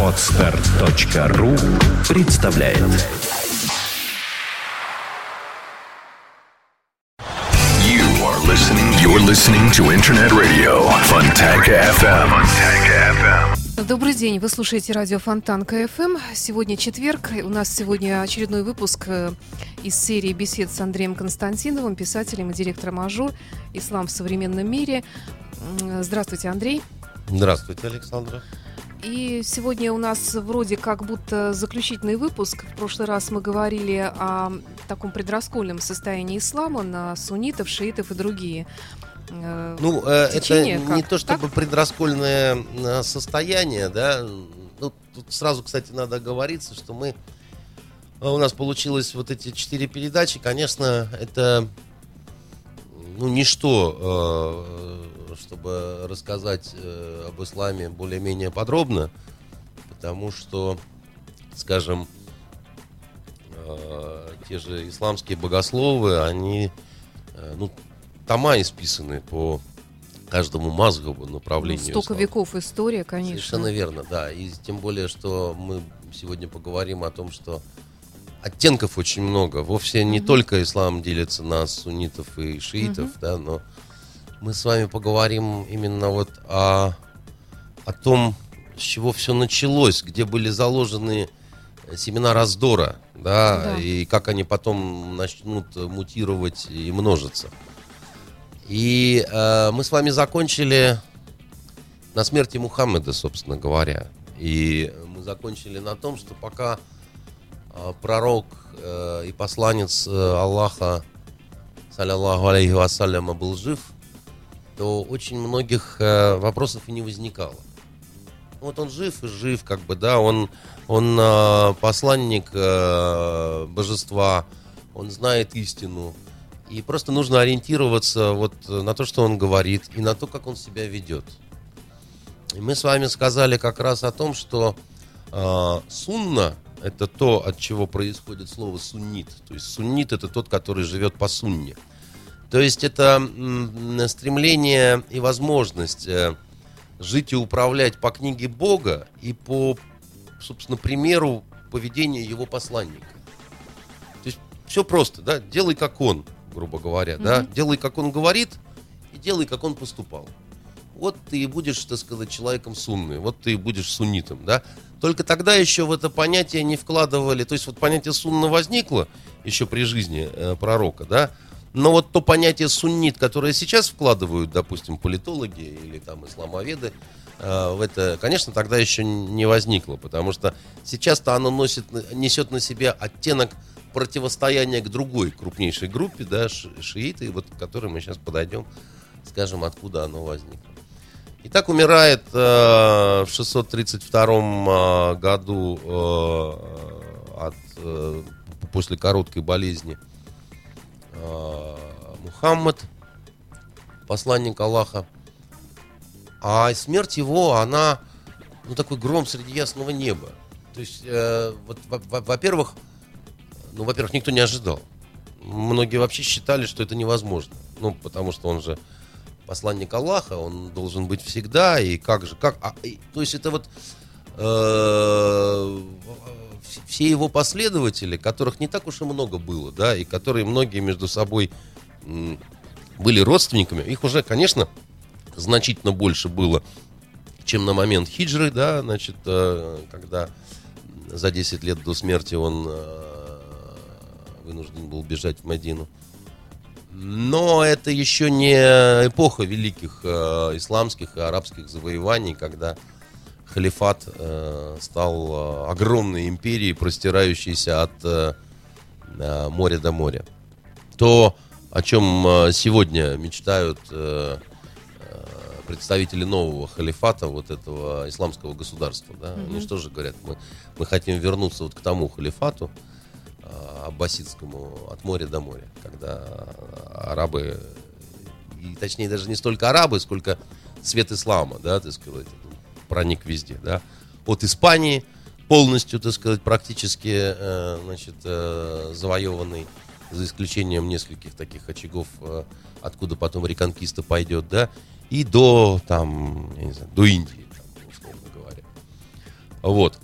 Отстар.ру представляет You are listening. You're listening to Internet Radio Fontanka FM. Fontanka FM. Добрый день, вы слушаете радио Фонтанка FM. Сегодня четверг, у нас сегодня очередной выпуск э, из серии бесед с Андреем Константиновым, писателем и директором Ажур «Ислам в современном мире». М, Здравствуйте, Андрей. Здравствуйте, Александра. И сегодня у нас вроде как будто заключительный выпуск. В прошлый раз мы говорили о таком предраскольном состоянии ислама на суннитов, шиитов и другие. э, Ну, э, это Течение не как? то чтобы предраскольное э, состояние, да. Ну, тут сразу, кстати, надо оговориться, что мы... э, У нас получилось вот эти четыре передачи. Конечно, это ну, ничто, чтобы рассказать э, об исламе более-менее подробно, потому что, скажем, э, те же исламские богословы, они, э, ну, тома исписаны по каждому мазгабу ну, направлению. столько ислама. веков история, конечно. Совершенно верно, да. И тем более, что мы сегодня поговорим о том, что оттенков очень много. Вовсе не только ислам делится на суннитов и шиитов, да, но мы с вами поговорим именно вот о, о том, с чего все началось, где были заложены семена раздора, да, Да. и как они потом начнут мутировать и множиться. И э, мы с вами закончили на смерти Мухаммеда, собственно говоря. И мы закончили на том, что пока э, пророк э, и посланец э, Аллаха, саллиллаху алейхи вассаляма, был жив, то очень многих э, вопросов и не возникало. Вот он жив и жив, как бы, да, он, он э, посланник э, божества, он знает истину. И просто нужно ориентироваться вот э, на то, что он говорит, и на то, как он себя ведет. И мы с вами сказали как раз о том, что э, сунна это то, от чего происходит слово суннит. То есть суннит это тот, который живет по сунне. То есть это стремление и возможность э, жить и управлять по книге Бога и по, собственно, примеру поведения его посланника. То есть все просто, да, делай как он, грубо говоря, да, делай как он говорит и делай как он поступал. Вот ты и будешь, так сказать, человеком сунны, вот ты и будешь суннитом, да. Только тогда еще в это понятие не вкладывали, то есть вот понятие сунна возникло еще при жизни э, пророка, да, но вот то понятие суннит, которое сейчас вкладывают, допустим, политологи или там исламоведы, э, в это, конечно, тогда еще не возникло, потому что сейчас-то оно носит, несет на себе оттенок противостояния к другой крупнейшей группе, да, ши- шииты, вот к которой мы сейчас подойдем, скажем, откуда оно возникло. Итак, умирает э, в 632 э, году э, от, э, после короткой болезни э, Мухаммад, посланник Аллаха. А смерть его, она, ну, такой гром среди ясного неба. То есть, э, вот, во- во- во-первых, ну, во-первых, никто не ожидал. Многие вообще считали, что это невозможно. Ну, потому что он же посланник Аллаха, он должен быть всегда, и как же, как, а, и- то есть это вот э, все его последователи, которых не так уж и много было, да, и которые многие между собой были родственниками, их уже, конечно, значительно больше было, чем на момент хиджры, да, значит, э, когда за 10 лет до смерти он э, вынужден был бежать в Медину. Но это еще не эпоха великих э, исламских и арабских завоеваний, когда халифат э, стал э, огромной империей, простирающейся от э, моря до моря. То, о чем сегодня мечтают э, представители нового халифата, вот этого исламского государства, да, они что же говорят, мы, мы хотим вернуться вот к тому халифату, э, аббасидскому от моря до моря, когда арабы, и точнее даже не столько арабы, сколько свет ислама, да, так сказать, проник везде, да, от Испании полностью, так сказать, практически, э, значит, э, завоеванный, за исключением нескольких таких очагов, э, откуда потом реконкиста пойдет, да, и до, там, я не знаю, до Индии, там, Вот.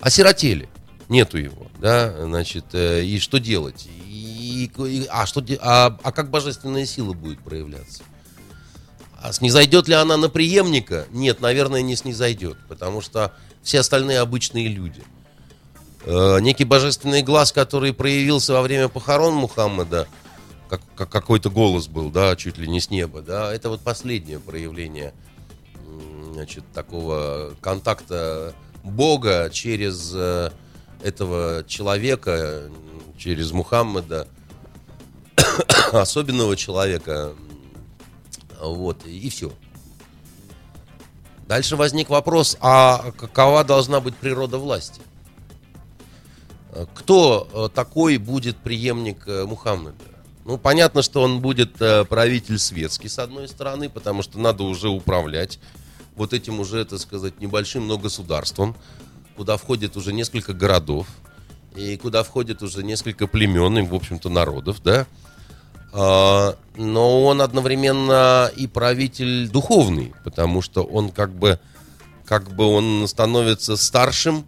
Осиротели. Нету его, да, значит, и что делать? И, и- а, что, а, а как божественная сила будет проявляться? А снизойдет ли она на преемника? Нет, наверное, не снизойдет, потому что все остальные обычные люди. Э, некий божественный глаз, который проявился во время похорон Мухаммеда, как, как какой-то голос был, да, чуть ли не с неба, да, это вот последнее проявление, значит, такого контакта Бога через э, этого человека, через Мухаммеда, особенного человека, вот, и все. Дальше возник вопрос, а какова должна быть природа власти? Кто э, такой будет преемник э, Мухаммеда? Ну, понятно, что он будет э, правитель светский, с одной стороны, потому что надо уже управлять вот этим уже, так сказать, небольшим, но государством, куда входит уже несколько городов, и куда входит уже несколько племен, и, в общем-то, народов, да. А, Но он одновременно и правитель духовный, потому что он как бы, как бы он становится старшим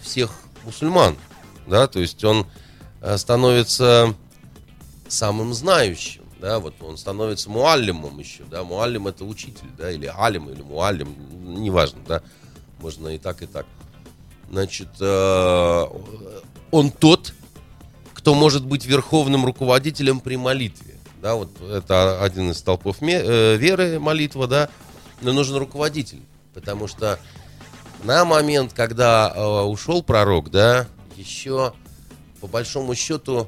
всех мусульман, да, то есть он э, становится самым знающим, да, вот он становится муаллимом еще, да, муаллим это учитель, да, или алим, или муаллим, неважно, да, можно и так, и так. Значит, э, он тот, кто может быть верховным руководителем при молитве, да, вот это один из столпов э, веры, молитва, да, но нужен руководитель, потому что на момент, когда э, ушел пророк, да, еще по большому счету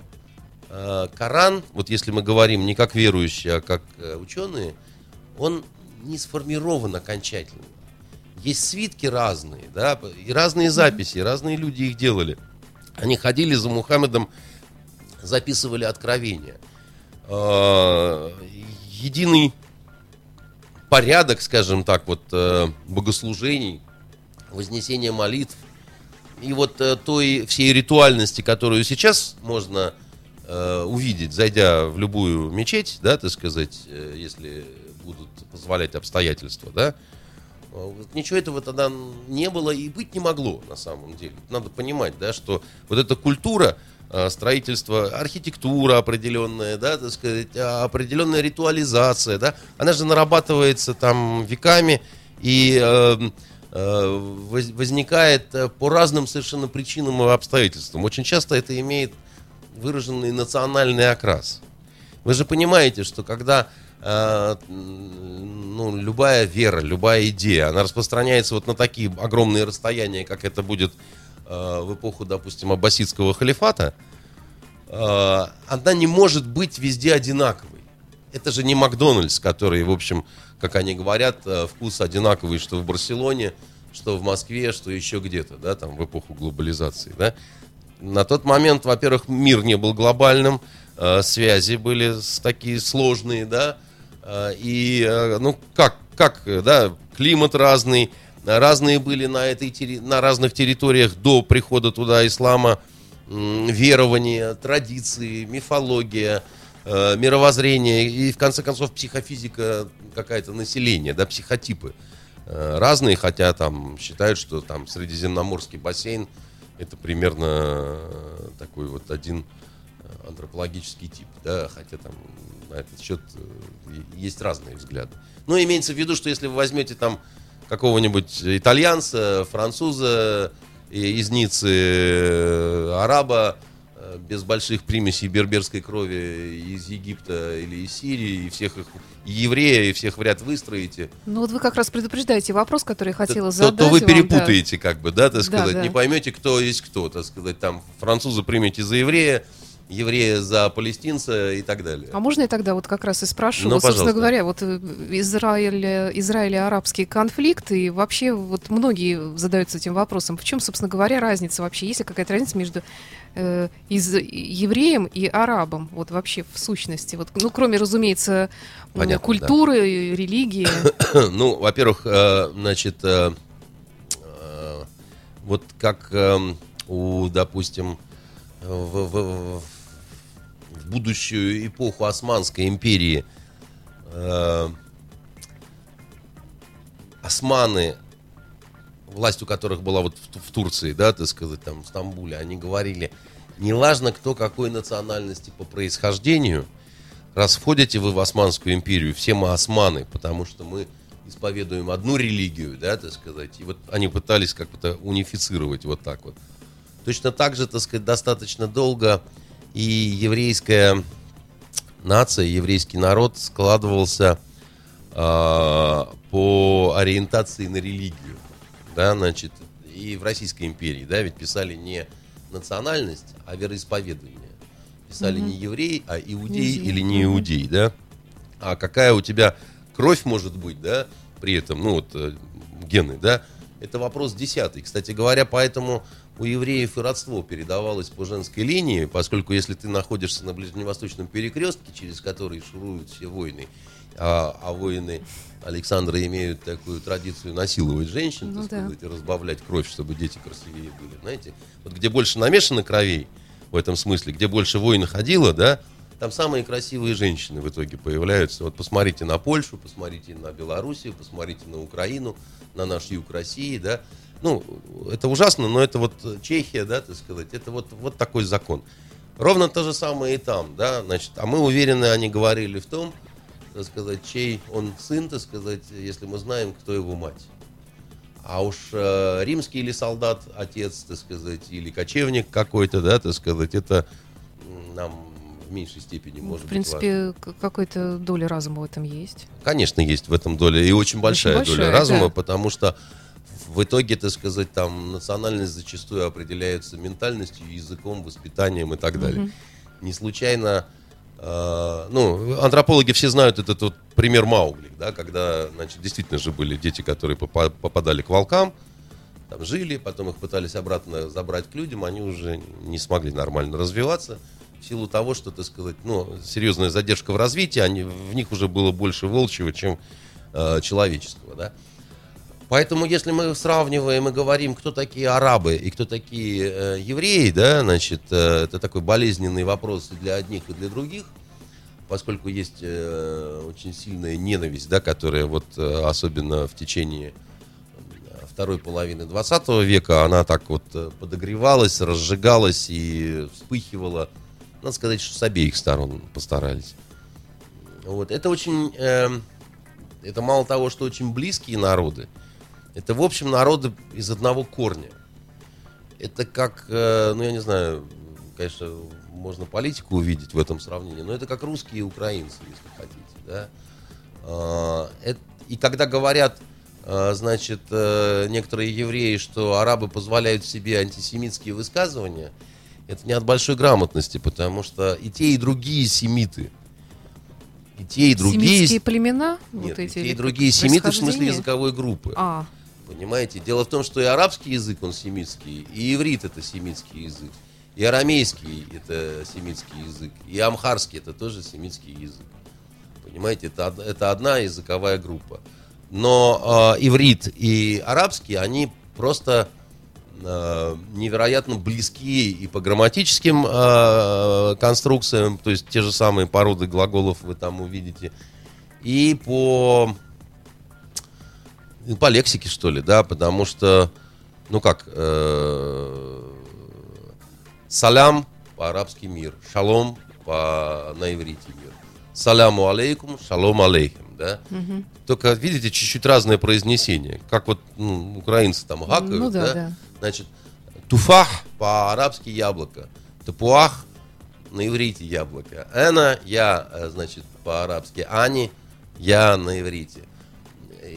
э, Коран, вот если мы говорим не как верующие, а как э, ученые, он не сформирован окончательно. Есть свитки разные, да, и разные записи, и разные люди их делали. Они ходили за Мухаммедом, записывали откровения. Э, Единый порядок, скажем так, вот э, богослужений, вознесения молитв и вот э, той всей ритуальности, которую сейчас можно увидеть, зайдя в любую мечеть, да, так сказать, если будут позволять обстоятельства, да, вот ничего этого тогда не было и быть не могло на самом деле. Надо понимать, да, что вот эта культура э, строительства, архитектура определенная, да, так сказать, а, определенная ритуализация, да, она же нарабатывается там веками и э, э, воз- возникает по разным совершенно причинам и обстоятельствам. Очень часто это имеет выраженный национальный окрас. Вы же понимаете, что когда ну, любая вера, любая идея, она распространяется вот на такие огромные расстояния, как это будет в эпоху, допустим, аббасидского халифата, э, она не может быть везде одинаковой. Это же не Макдональдс, который, в общем, как они говорят, э, вкус одинаковый, что в Барселоне, что в Москве, что еще где-то, да, там в эпоху глобализации, да. На тот момент, во-первых, мир не был глобальным, э, связи были такие сложные, да, э, и, э, ну, как, как, э, да, климат разный, э, разные были на, этой, на разных территориях до прихода туда ислама, верования, традиции, мифология, э, мировоззрение и, в конце концов, психофизика какая-то населения, да, психотипы э, разные, хотя там считают, что там Средиземноморский бассейн это примерно э, такой вот один антропологический тип, да, хотя там на этот счет есть разные взгляды. Но имеется в виду, что если вы возьмете там какого-нибудь итальянца, француза, из Ниццы, э, араба, э, без больших примесей берберской крови из Египта или из Сирии, и всех их, и еврея, и всех в ряд выстроите, Ну вот вы как раз предупреждаете вопрос, который я хотела то, задать то вы вам, да. перепутаете, как бы, да, так Да, сказать, да. не поймете, кто есть кто, так сказать, там француза примете за еврея, еврея за палестинца и так далее. А можно я тогда вот как раз и спрошу? Ну, Вот, собственно говоря, вот э, Израиль, Израиль и арабский конфликт, и вообще вот многие задаются этим вопросом. В чем, собственно говоря, разница вообще? Есть ли какая-то разница между э, из, евреем и арабом? Вот вообще в сущности. Вот, ну, кроме, разумеется, Понятно, культуры, религии. Ну, во-первых, э, значит, э, э, вот как эм, у, допустим, в, в- в будущую эпоху Османской империи э, османы власть у которых была вот в, Турции, да, так сказать, там, в Стамбуле, они говорили, не важно, кто какой национальности по происхождению, раз входите вы в Османскую империю, все мы османы, потому что мы исповедуем одну религию, да, так сказать, и вот они пытались как-то унифицировать вот так вот. Точно так же, так сказать, достаточно долго и еврейская нация, еврейский народ складывался э, по ориентации на религию, да, значит, и в Российской империи, да, ведь писали не национальность, а вероисповедание. Писали угу. не еврей, а иудей не или не иудей, да. А какая у тебя кровь может быть, да, при этом, ну вот э, гены, да, это вопрос десятый. Кстати говоря, поэтому у евреев и родство передавалось по женской линии, поскольку если ты находишься на ближневосточном перекрестке, через который шуруют все войны, а, а воины Александра имеют такую традицию насиловать женщин, ну, так да. сказать, и разбавлять кровь, чтобы дети красивее были. Знаете, вот где больше намешано кровей, в этом смысле, где больше войн ходило, да, там самые красивые женщины в итоге появляются. Вот посмотрите на Польшу, посмотрите на Белоруссию, посмотрите на Украину, на наш юг России, да. Ну, это ужасно, но это вот Чехия, да, так сказать, это вот, вот такой закон. Ровно то же самое и там, да, значит, а мы уверены, они говорили в том, так сказать, чей он сын, так сказать, если мы знаем, кто его мать. А уж э, римский или солдат, отец, так сказать, или кочевник какой-то, да, так сказать, это нам в меньшей степени ну, может В принципе, какая-то доля разума в этом есть. Конечно, есть в этом доля, и очень большая, очень большая доля разума, да. потому что в итоге, так сказать, там национальность зачастую определяется ментальностью, языком, воспитанием и так далее. Угу. Не случайно Uh, ну, антропологи все знают этот вот пример Маугли, да, когда, значит, действительно же были дети, которые попадали к волкам, там жили, потом их пытались обратно забрать к людям, они уже не смогли нормально развиваться в силу того, что, так сказать, ну, серьезная задержка в развитии, они, в них уже было больше волчьего, чем э, человеческого, да. Поэтому, если мы сравниваем и говорим, кто такие арабы и кто такие э, евреи, да, значит, э, это такой болезненный вопрос и для одних, и для других, поскольку есть э, очень сильная ненависть, да, которая вот э, особенно в течение э, второй половины 20 века, она так вот э, подогревалась, разжигалась и вспыхивала, надо сказать, что с обеих сторон постарались. Вот. Это очень, э, это мало того, что очень близкие народы, это, в общем, народы из одного корня. Это как, э, ну, я не знаю, конечно, можно политику увидеть в этом сравнении, но это как русские и украинцы, если хотите, да. А, и когда говорят, э, значит, э, некоторые евреи, что арабы позволяют себе антисемитские высказывания, это не от большой грамотности, потому что и те, и другие семиты. И те, и другие... Семитские племена? Нет, вот эти, и те, и другие семиты в смысле языковой группы. А. Понимаете? Дело в том, что и арабский язык, он семитский, и иврит это семитский язык, и арамейский это семитский язык, и амхарский это тоже семитский язык. Понимаете? Это, это одна языковая группа. Но э, иврит и арабский, они просто э, невероятно близки и по грамматическим э, конструкциям, то есть те же самые породы глаголов вы там увидите, и по по лексике, что ли, да, потому что, ну как, э, салям по-арабски мир, шалом по, на иврите мир. Саляму алейкум, шалом алейхим, да. Угу. Только, видите, чуть-чуть разное произнесение. Как вот ну, украинцы там гакают, ну, да, да? да. Значит, туфах по-арабски яблоко, тапуах на иврите яблоко. Эна, я, э, значит, по-арабски, ани, я на иврите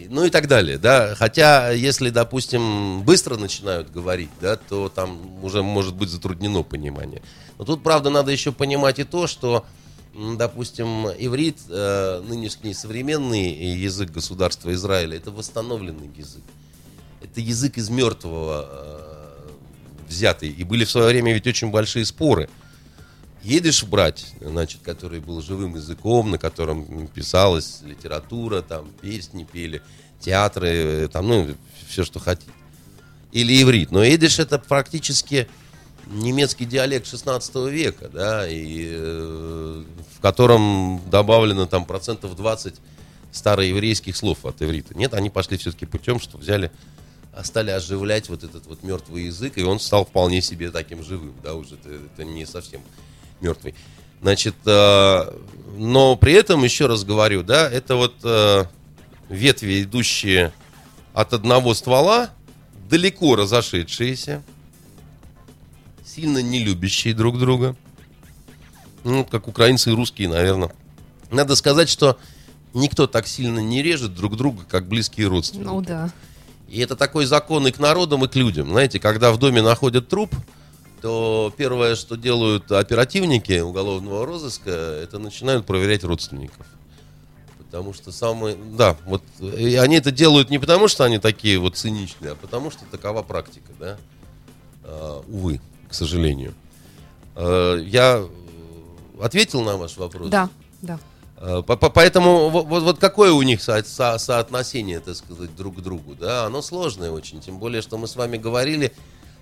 ну и так далее, да. Хотя, если, допустим, быстро начинают говорить, да, то там уже может быть затруднено понимание. Но тут, правда, надо еще понимать и то, что, допустим, иврит, э, нынешний современный язык государства Израиля, это восстановленный язык. Это язык из мертвого э, взятый. И были в свое время ведь очень большие споры – едешь брать, значит, который был живым языком, на котором писалась литература, там песни пели, театры, там, ну, все, что хотите. Или иврит. Но идиш это практически немецкий диалект 16 века, да, и э, в котором добавлено там процентов 20 староеврейских слов от иврита. Нет, они пошли все-таки путем, что взяли стали оживлять вот этот вот мертвый язык, и он стал вполне себе таким живым, да, уже это, это не совсем мертвый. Значит, э, но при этом, еще раз говорю, да, это вот э, ветви, идущие от одного ствола, далеко разошедшиеся, сильно не любящие друг друга. Ну, как украинцы и русские, наверное. Надо сказать, что никто так сильно не режет друг друга, как близкие родственники. Ну да. И это такой закон и к народам, и к людям. Знаете, когда в доме находят труп, то первое, что делают оперативники уголовного розыска, это начинают проверять родственников. Потому что самые... Да, вот и они это делают не потому, что они такие вот циничные, а потому что такова практика, да. А, увы, к сожалению. А, я ответил на ваш вопрос? Да, да. А, поэтому вот, вот какое у них со, со, соотношение, так сказать, друг к другу, да, оно сложное очень, тем более, что мы с вами говорили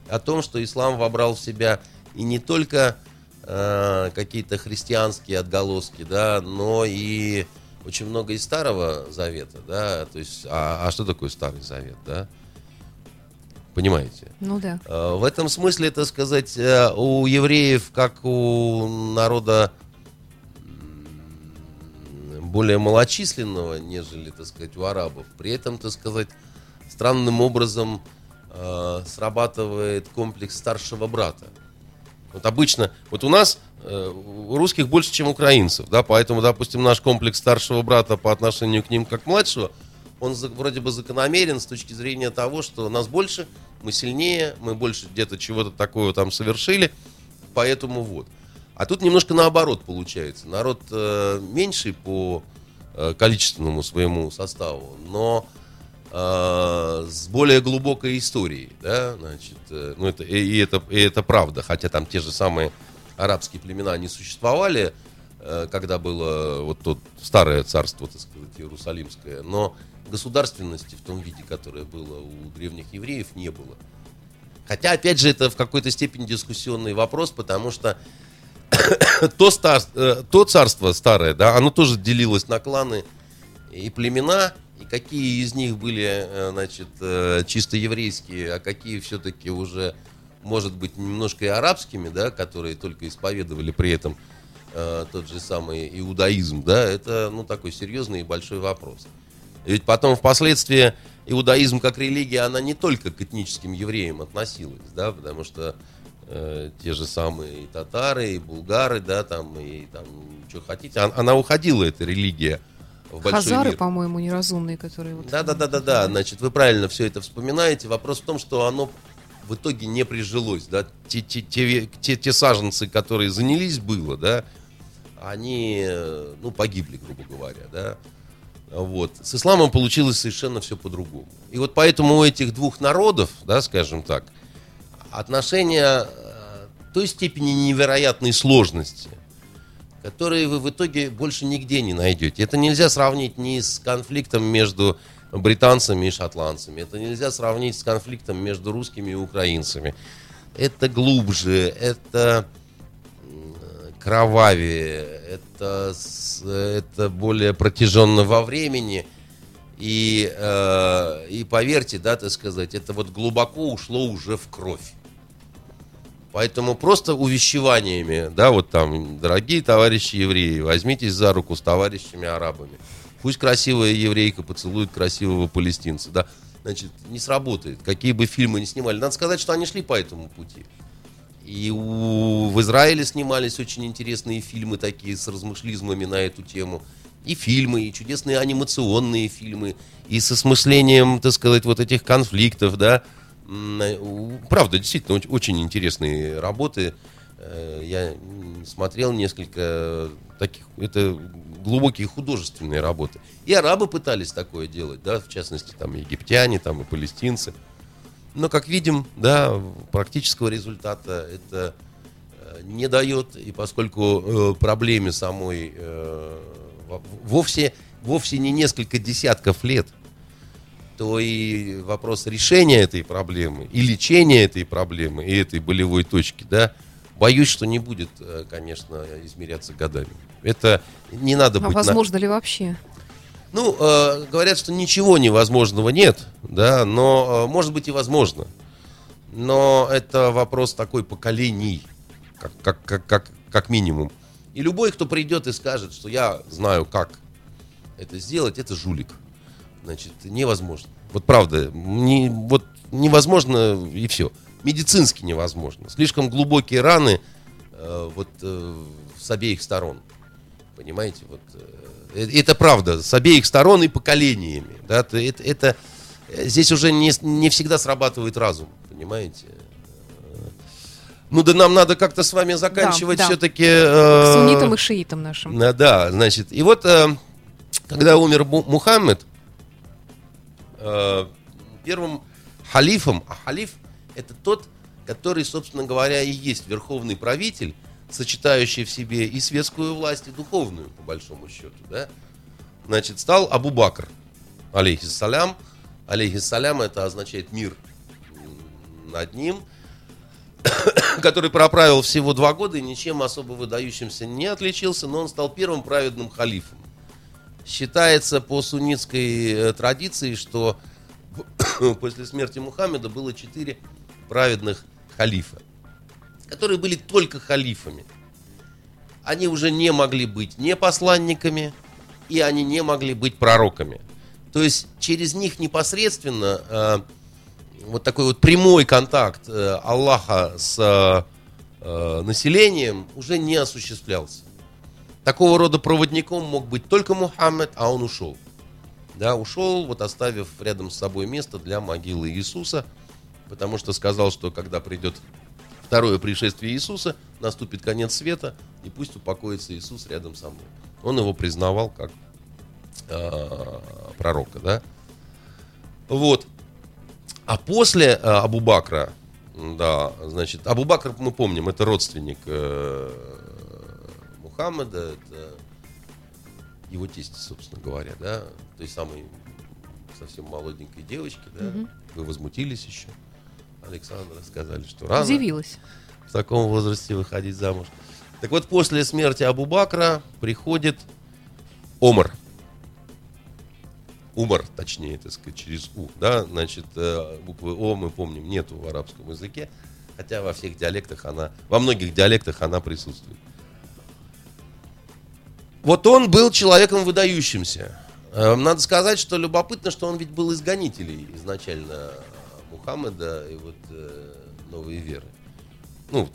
о том, что ислам вобрал в себя и не только э, какие-то христианские отголоски, да, но и очень много из Старого Завета, да, то есть, а, а что такое Старый Завет, да? Понимаете? Ну да. Э, в этом смысле, это сказать, э, у евреев, как у народа более малочисленного, нежели, так сказать, у арабов, при этом, так сказать, странным образом э, срабатывает комплекс старшего брата. Вот обычно, вот у нас э, у русских больше, чем украинцев, да, поэтому, допустим, наш комплекс старшего брата по отношению к ним как младшего, он за, вроде бы закономерен с точки зрения того, что нас больше, мы сильнее, мы больше где-то чего-то такого там совершили, поэтому вот. А тут немножко наоборот получается. Народ э, меньший по э, количественному своему составу, но э, с более глубокой историей, да, значит, э, ну это и, и это и это правда, хотя там те же самые арабские племена не существовали, э, когда было вот то старое царство, так сказать, Иерусалимское, но государственности в том виде, которое было у древних евреев, не было. Хотя, опять же, это в какой-то степени дискуссионный вопрос, потому что то, стар, э, то царство старое, да, оно тоже делилось на кланы и племена, и какие из них были, э, значит, э, чисто еврейские, а какие все-таки уже, может быть, немножко и арабскими, да, которые только исповедовали при этом тот же самый иудаизм, да, это, ну, такой серьезный и большой вопрос. Ведь потом впоследствии иудаизм как религия, она не только к этническим евреям относилась, да, потому что э, те же самые и татары, и булгары, да, там, и там, что хотите, она, она уходила, эта религия, в Хазары, по-моему, неразумные, которые... Вот, Да, да, да, да, да. Значит, вы правильно все это вспоминаете. Вопрос в том, что оно в итоге не прижилось, да. Те, те, те, те, те саженцы, которые занялись было, да, они, э, ну, погибли, грубо говоря, да. Вот. С исламом получилось совершенно все по-другому. И вот поэтому у этих двух народов, да, скажем так, отношения э, той степени невероятной сложности, которые вы в итоге больше нигде не найдете. Это нельзя сравнить ни с конфликтом между британцами и шотландцами. Это нельзя сравнить с конфликтом между русскими и украинцами. Это глубже, это кровавее, это, это более протяженно во времени. И, э, и поверьте, да, так сказать, это вот глубоко ушло уже в кровь. Поэтому просто увещеваниями, да, вот там, дорогие товарищи евреи, возьмитесь за руку с товарищами арабами. Пусть красивая еврейка поцелует красивого палестинца, да. Значит, не сработает. Какие бы фильмы ни снимали. Надо сказать, что они шли по этому пути. И у- в Израиле снимались очень интересные фильмы такие с размышлизмами на эту тему. И фильмы, и чудесные анимационные фильмы, и с осмыслением, так сказать, вот этих конфликтов, да. Правда, действительно, оч- очень интересные работы. Э, Я смотрел несколько таких, это глубокие художественные работы. И арабы пытались такое делать, да, в частности, там, египтяне, там, и палестинцы. Но, как видим, да, практического результата это э, не дает, и поскольку э, проблеме самой э, во- вовсе, вовсе не несколько десятков лет, то и вопрос решения этой проблемы, и лечения этой проблемы, и этой болевой точки, да, боюсь, что не будет, э, конечно, измеряться годами. Это не надо А быть... на- возможно ли вообще? Ну, э, говорят, что ничего невозможного нет, да, но э, может быть и возможно. Но это вопрос такой поколений, как, как, как, как, как минимум. И любой, кто придет и скажет, что я знаю, как это сделать, это жулик. Значит, невозможно. Вот правда, не, вот невозможно и все. Медицински невозможно. Слишком глубокие раны э, вот э, с обеих сторон. Понимаете, вот э, это правда, с обеих сторон и поколениями. Да, это, это, здесь уже не, не всегда срабатывает разум, понимаете? Ну да нам надо как-то с вами заканчивать Да, да. все-таки... К суннитам и шиитам нашим. Да, значит, и вот, э, когда умер Му- Мухаммед, э, первым халифом, а халиф это тот, который, собственно говоря, и есть верховный правитель, сочетающий в себе и светскую власть, и духовную, по большому счету, да, значит, стал Абу Бакр, алейхиссалям. Алейхиссалям это означает мир над ним, который проправил всего два года и ничем особо выдающимся не отличился, но он стал первым праведным халифом. Считается по суннитской э, традиции, что после смерти Мухаммеда было четыре праведных халифа, которые были только халифами. Они уже не могли быть не посланниками, и они не могли быть пророками. То есть через них непосредственно э, вот такой вот прямой контакт э, Аллаха с э, э, населением уже не осуществлялся. Такого рода проводником мог быть только Мухаммед, а он ушел. Да, ушел, вот оставив рядом с собой место для могилы Иисуса, потому что сказал, что когда придет второе пришествие Иисуса, наступит конец света, и пусть упокоится Иисус рядом со мной. Он его признавал как э, пророка, да. Вот. А после э, Абу Бакра, да, значит, Абу Бакр, мы помним, это родственник э, Мухаммеда, это его тесть, собственно говоря, да, той самой совсем молоденькой девочки, да, вы возмутились еще, Александра, сказали, что рано Удивилась. в таком возрасте выходить замуж. Так вот, после смерти Абу Бакра приходит Омар. Умар, точнее, так сказать, через У. Да? Значит, э, буквы О мы помним, нету в арабском языке, хотя во всех диалектах она, во многих диалектах она присутствует. Вот он был человеком выдающимся. Э, Надо сказать, что любопытно, что он ведь был из гонителей изначально Мухаммеда и вот э, новой веры. Ну,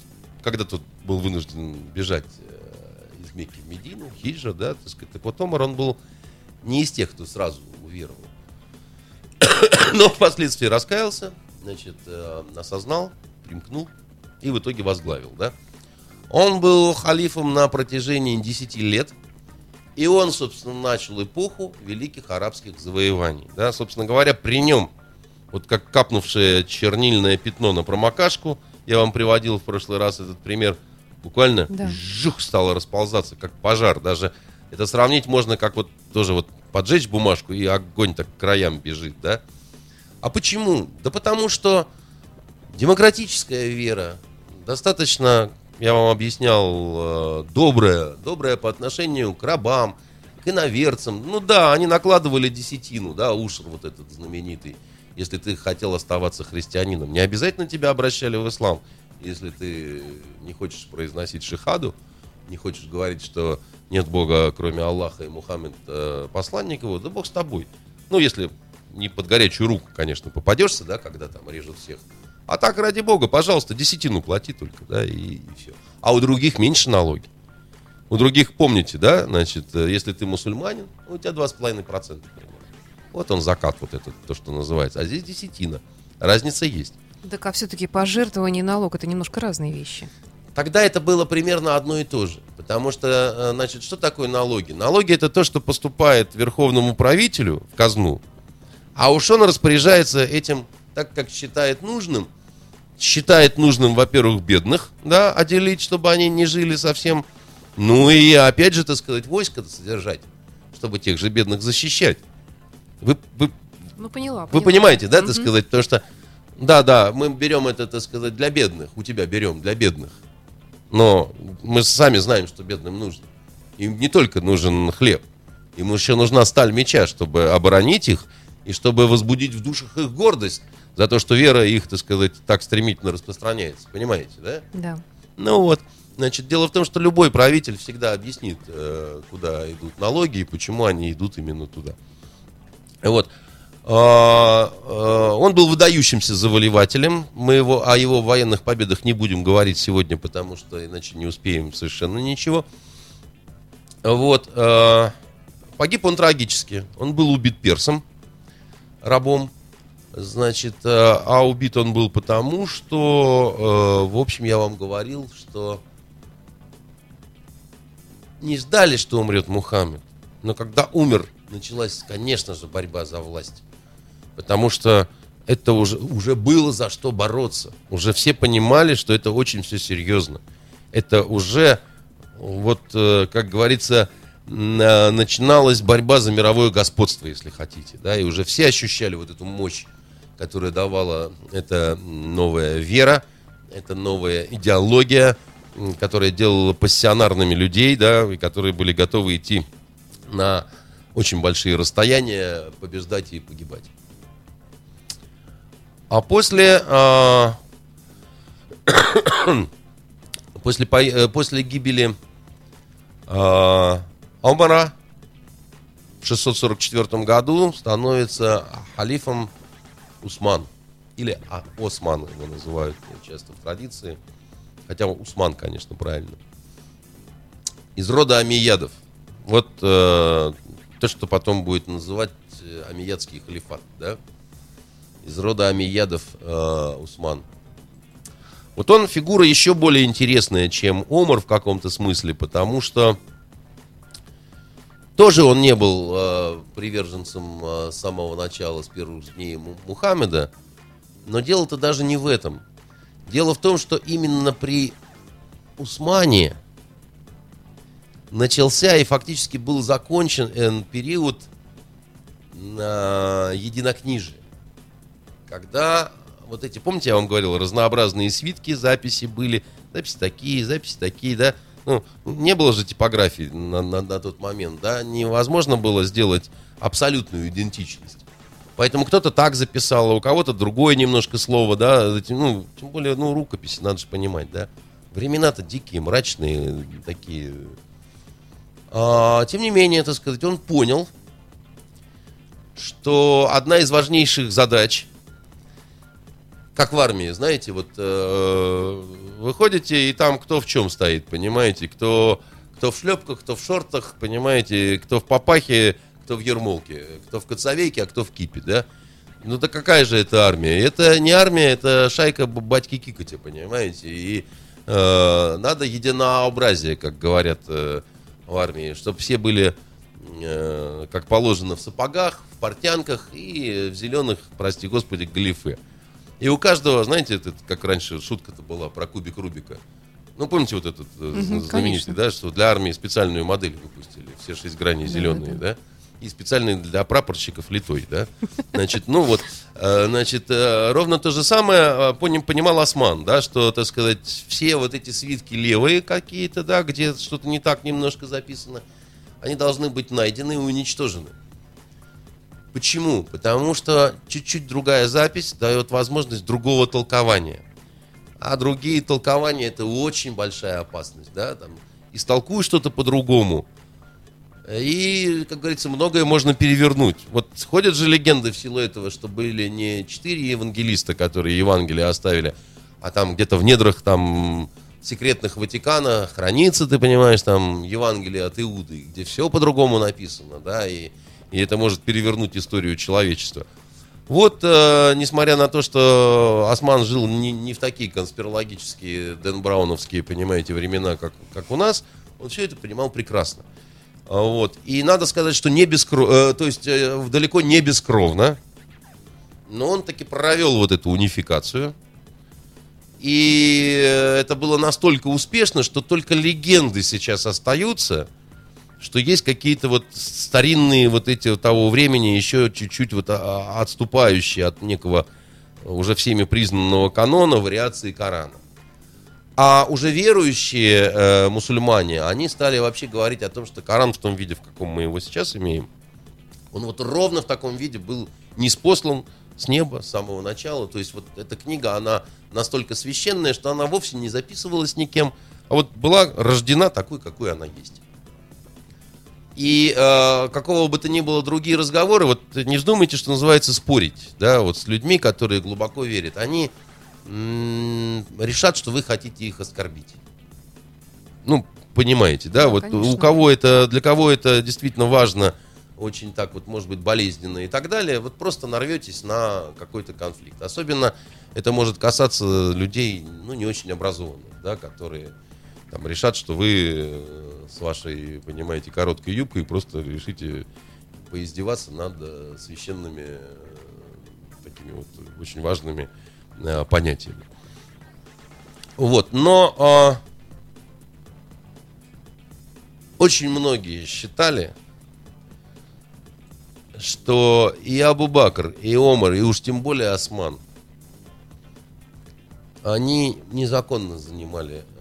когда тут был вынужден бежать э, из Мекки в Медину, хиджа, да, так сказать. Так вот Омар, он был не из тех, кто сразу уверовал. Но впоследствии раскаялся, значит, э, осознал, примкнул и в итоге возглавил, да. Он был халифом на протяжении 10 лет, и он, собственно, начал эпоху великих арабских завоеваний. Да, собственно говоря, при нем, вот как капнувшее чернильное пятно на промокашку, я вам приводил в прошлый раз этот пример, буквально Да. жух стало расползаться, как пожар. Даже это сравнить можно, как вот тоже вот поджечь бумажку, и огонь так к краям бежит, да. А почему? Да потому что демократическая вера достаточно, я вам объяснял, э, добрая, добрая по отношению к рабам, к иноверцам. Ну да, они накладывали десятину, да, ушер вот этот знаменитый, если ты хотел оставаться христианином. Не обязательно тебя обращали в ислам, если ты не хочешь произносить шихаду, не хочешь говорить, что нет Бога, кроме Аллаха и Мухаммед э, посланник его, да Бог с тобой. Ну, если не под горячую руку, конечно, попадешься, да, когда там режут всех. А так, ради бога, пожалуйста, десятину плати только, да, и, все. А у других меньше налоги. У других, помните, да, значит, э, если ты мусульманин, у тебя 2,5% примерно. Вот он закат, вот этот, то, что называется. А здесь десятина. Разница есть. Так а все-таки пожертвование и налог это немножко разные вещи. Тогда это было примерно одно и то же. Потому что, э, значит, что такое налоги? Налоги это то, что поступает верховному правителю в казну, а уж он распоряжается этим так, как считает нужным. Считает нужным, во-первых, бедных, да, отделить, чтобы они не жили совсем. Ну и опять же, так сказать, войско содержать, чтобы тех же бедных защищать. Вы, вы Ну, поняла. вы поняла. понимаете, да, так сказать, потому что, да, да, мы берем это, так сказать, для бедных, у тебя берем для бедных. Но мы сами знаем, что бедным нужно. Им не только нужен хлеб, Им еще нужна сталь меча, чтобы оборонить их и чтобы возбудить в душах их гордость за то, что вера их, так сказать, так стремительно распространяется. Понимаете, да? Да. Ну вот, значит, дело в том, что любой правитель всегда объяснит, э, куда идут налоги и почему они идут именно туда. Вот. А, а, Он был выдающимся завоевателем. Мы его, о его военных победах не будем говорить сегодня, потому что иначе не успеем совершенно ничего. Вот. а, Погиб он трагически. Он был убит персом, рабом. Значит, э, а убит он был потому, что, э, в общем, я вам говорил, что не ждали, что умрет Мухаммед. Но когда умер, началась, конечно же, борьба за власть. Потому что это уже, уже было за что бороться. Уже все понимали, что это очень все серьезно. Это уже, вот, э, как говорится, начиналась борьба за мировое господство, если хотите. Да, и уже все ощущали вот эту мощь, которая давала эта новая вера, эта новая идеология, которая делала пассионарными людей, да, и которые были готовы идти на очень большие расстояния, побеждать и погибать. А после, а, после, по- э, после гибели а, Омара в 644 году становится халифом Усман. Или а, Осман его называют часто в традиции. Хотя Усман, конечно, правильно. Из рода Амиядов. Вот э, то, что потом будет называть э, Амиядский халифат, да? Из рода Амиядов э, Усман. Вот он фигура еще более интересная, чем Омар в каком-то смысле, потому что тоже он не был э, приверженцем э, с самого начала, с первых дней Му- Мухаммеда. Но дело-то даже не в этом. Дело в том, что именно при Усмане начался и фактически был закончен э, период на единокнижие. Когда вот эти, помните, я вам говорил, разнообразные свитки, записи были, записи такие, записи такие, да. Ну, не было же типографии на, на- на тот момент, да, невозможно было сделать абсолютную идентичность. Поэтому кто-то так записал, а у кого-то другое немножко слово, да, ну, тем более, ну, рукописи, надо же понимать, да. Времена-то дикие, мрачные, такие. А, тем не менее, так сказать, он понял, что одна из важнейших задач, как в армии, знаете, вот э, вы ходите, и там кто в чем стоит, понимаете, кто, кто в шлепках, кто в шортах, понимаете, кто в папахе, кто в ермолке, кто в коцовейке, а кто в кипе, да? Ну да какая же это армия? Это не армия, это шайка батьки Кикоти, понимаете? И э, надо единообразие, как говорят э, в армии, чтобы все были, э, как положено, в сапогах, в портянках и в зеленых, прости господи, галифе. И у каждого, знаете, это как раньше шутка-то была про кубик Рубика. Ну, помните вот этот Мгм, знаменитый, конечно. да, что для армии специальную модель выпустили, все шесть граней Да, зеленые, да. да? И специальный для прапорщиков литой, да? Значит, ну вот, э, значит, э, ровно то же самое поним- понимал Осман, да, что, так сказать, все вот эти свитки левые какие-то, да, где что-то не так немножко записано, они должны быть найдены и уничтожены. Почему? Потому что чуть-чуть другая запись дает возможность другого толкования. А другие толкования это очень большая опасность, да, там, истолкуй что-то по-другому. И, как говорится, многое можно перевернуть. Вот ходят же легенды в силу этого, что были не четыре евангелиста, которые Евангелие оставили, а там где-то в недрах там секретных Ватикана хранится, ты понимаешь, там Евангелие от Иуды, где все по-другому написано, да, и, и это может перевернуть историю человечества. Вот, э, несмотря на то, что Осман жил не, не в такие конспирологические, Дэн Брауновские, понимаете, времена, как, как у нас, он все это понимал прекрасно. А, Вот. И надо сказать, что не бескровно, то есть э, далеко не бескровно, но он таки провел вот эту унификацию. И э, это было настолько успешно, что только легенды сейчас остаются, что есть какие-то вот старинные вот эти того времени еще чуть-чуть вот а, отступающие от некого уже всеми признанного канона вариации Корана. А уже верующие э, мусульмане, они стали вообще говорить о том, что Коран в том виде, в каком мы его сейчас имеем, он вот ровно в таком виде был неспослан с неба с самого начала. То есть вот эта книга, она настолько священная, что она вовсе не записывалась никем, а вот была рождена такой, какой она есть. И э, какого бы то ни было другие разговоры, вот не вздумайте, что называется, спорить, да, вот с людьми, которые глубоко верят. Они м- решат, что вы хотите их оскорбить. Ну, понимаете, да, Да, вот конечно. у кого это, для кого это действительно важно, очень так вот, может быть, болезненно и так далее, вот просто нарветесь на какой-то конфликт. Особенно это может касаться людей, ну, не очень образованных, да, которые там решат, что вы э, с вашей, понимаете, короткой юбкой просто решите поиздеваться над э, священными э, такими вот очень важными э, понятиями. Вот, но а, очень многие считали, что и Абу Бакр, и Омар, и уж тем более Осман, они незаконно занимали э.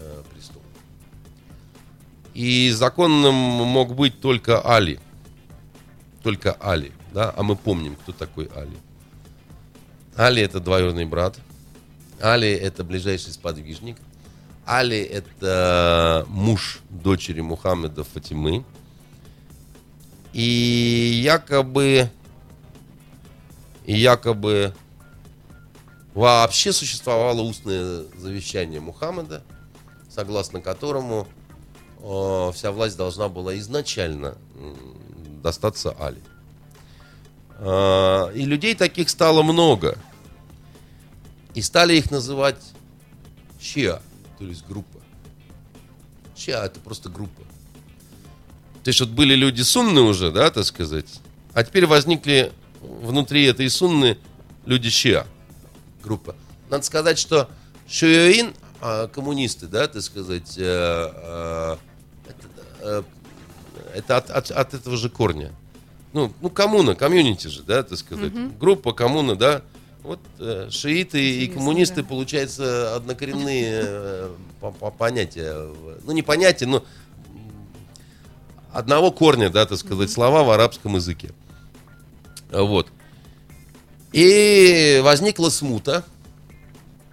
И законным мог быть только Али. Только Али, да? А мы помним, кто такой Али. Али это двоюродный брат. Али это ближайший сподвижник. Али это муж дочери Мухаммеда Фатимы. И якобы, и якобы вообще существовало устное завещание Мухаммеда, согласно которому э, вся власть должна была изначально достаться Али. Э, и людей таких стало много. И стали их называть Шиа, то есть группа. Шиа это просто группа. То есть вот были люди сунны уже, да, так сказать, а теперь возникли внутри этой сунны люди Шиа, группа. Надо сказать, что Шиоин, а, коммунисты, да, так сказать, э, это, э, это от, от- от этого же корня. Ну, ну, коммуна, комьюнити же, да, так сказать. Группа, коммуна, да. Вот э, шииты и Интересно, коммунисты, да. получается, однокоренные э, по- по- понятия. Ну, не понятия, но одного корня, да, так сказать, слова в арабском языке. Вот. И возникла смута.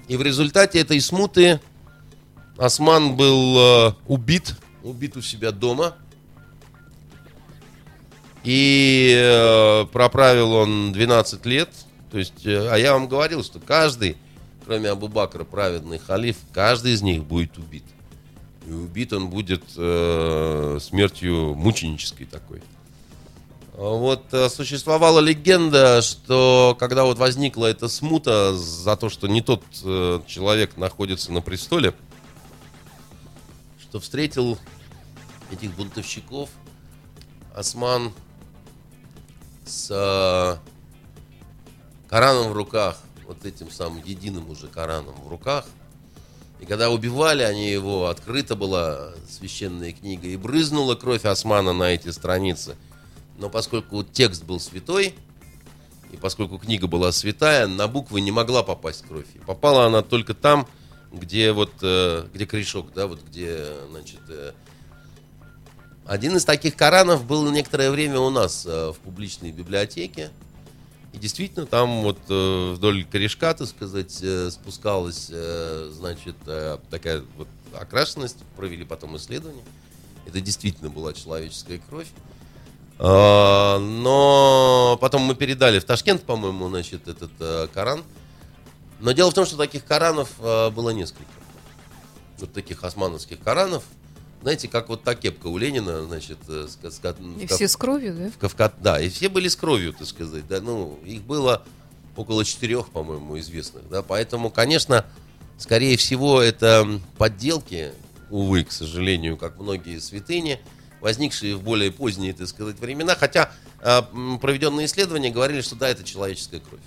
И в результате этой смуты Осман был э, убит, убит у себя дома. И э, проправил он 12 лет. То есть, э, а я вам говорил, что каждый, кроме Абу Бакра, праведный халиф, каждый из них будет убит. И убит он будет э, смертью мученической такой. Вот э, существовала легенда, что когда вот возникла эта смута за то, что не тот э, человек находится на престоле, что встретил этих бунтовщиков Осман с э, Кораном в руках, вот этим самым единым уже Кораном в руках. И когда убивали они его, открыта была священная книга, и брызнула кровь Османа на эти страницы. Но поскольку текст был святой, и поскольку книга была святая, на буквы не могла попасть кровь. И попала она только там, где вот, э, где корешок, да, вот где, значит, э, один из таких Коранов был некоторое время у нас э, в публичной библиотеке. И действительно, там вот вдоль корешка, так сказать, спускалась, значит, такая вот окрашенность. Провели потом исследование. Это действительно была человеческая кровь. А, Но потом мы передали в Ташкент, по-моему, значит, этот Коран. Но дело в том, что таких Коранов э, было несколько. Вот таких османовских Коранов. Знаете, как вот та кепка у Ленина, значит, э, с с И в все с кровью, да? в Кавка- Да, и все были с кровью, так сказать. Да, ну, их было около четырех, по-моему, известных. Да, поэтому, конечно, скорее всего, это подделки, увы, к сожалению, как многие святыни, возникшие в более поздние, так сказать, времена. Хотя м, проведенные исследования говорили, что да, это человеческая кровь.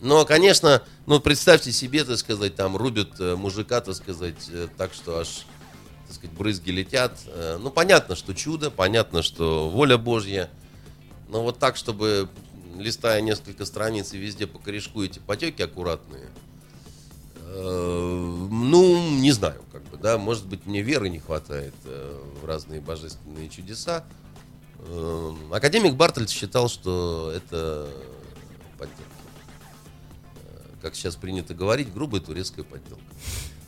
Но, конечно, ну, представьте себе, так сказать, там рубят э, мужика, так сказать, э, так что аж, так сказать, брызги летят. Э, Ну, понятно, что чудо, понятно, что воля Божья. Но вот так, чтобы, листая несколько страниц и везде по корешку эти потеки аккуратные, ну, не знаю, как бы, да, может быть, мне веры не хватает в разные божественные чудеса. Академик Бартольд считал, что это подделка. Как сейчас принято говорить, грубая турецкая подделка.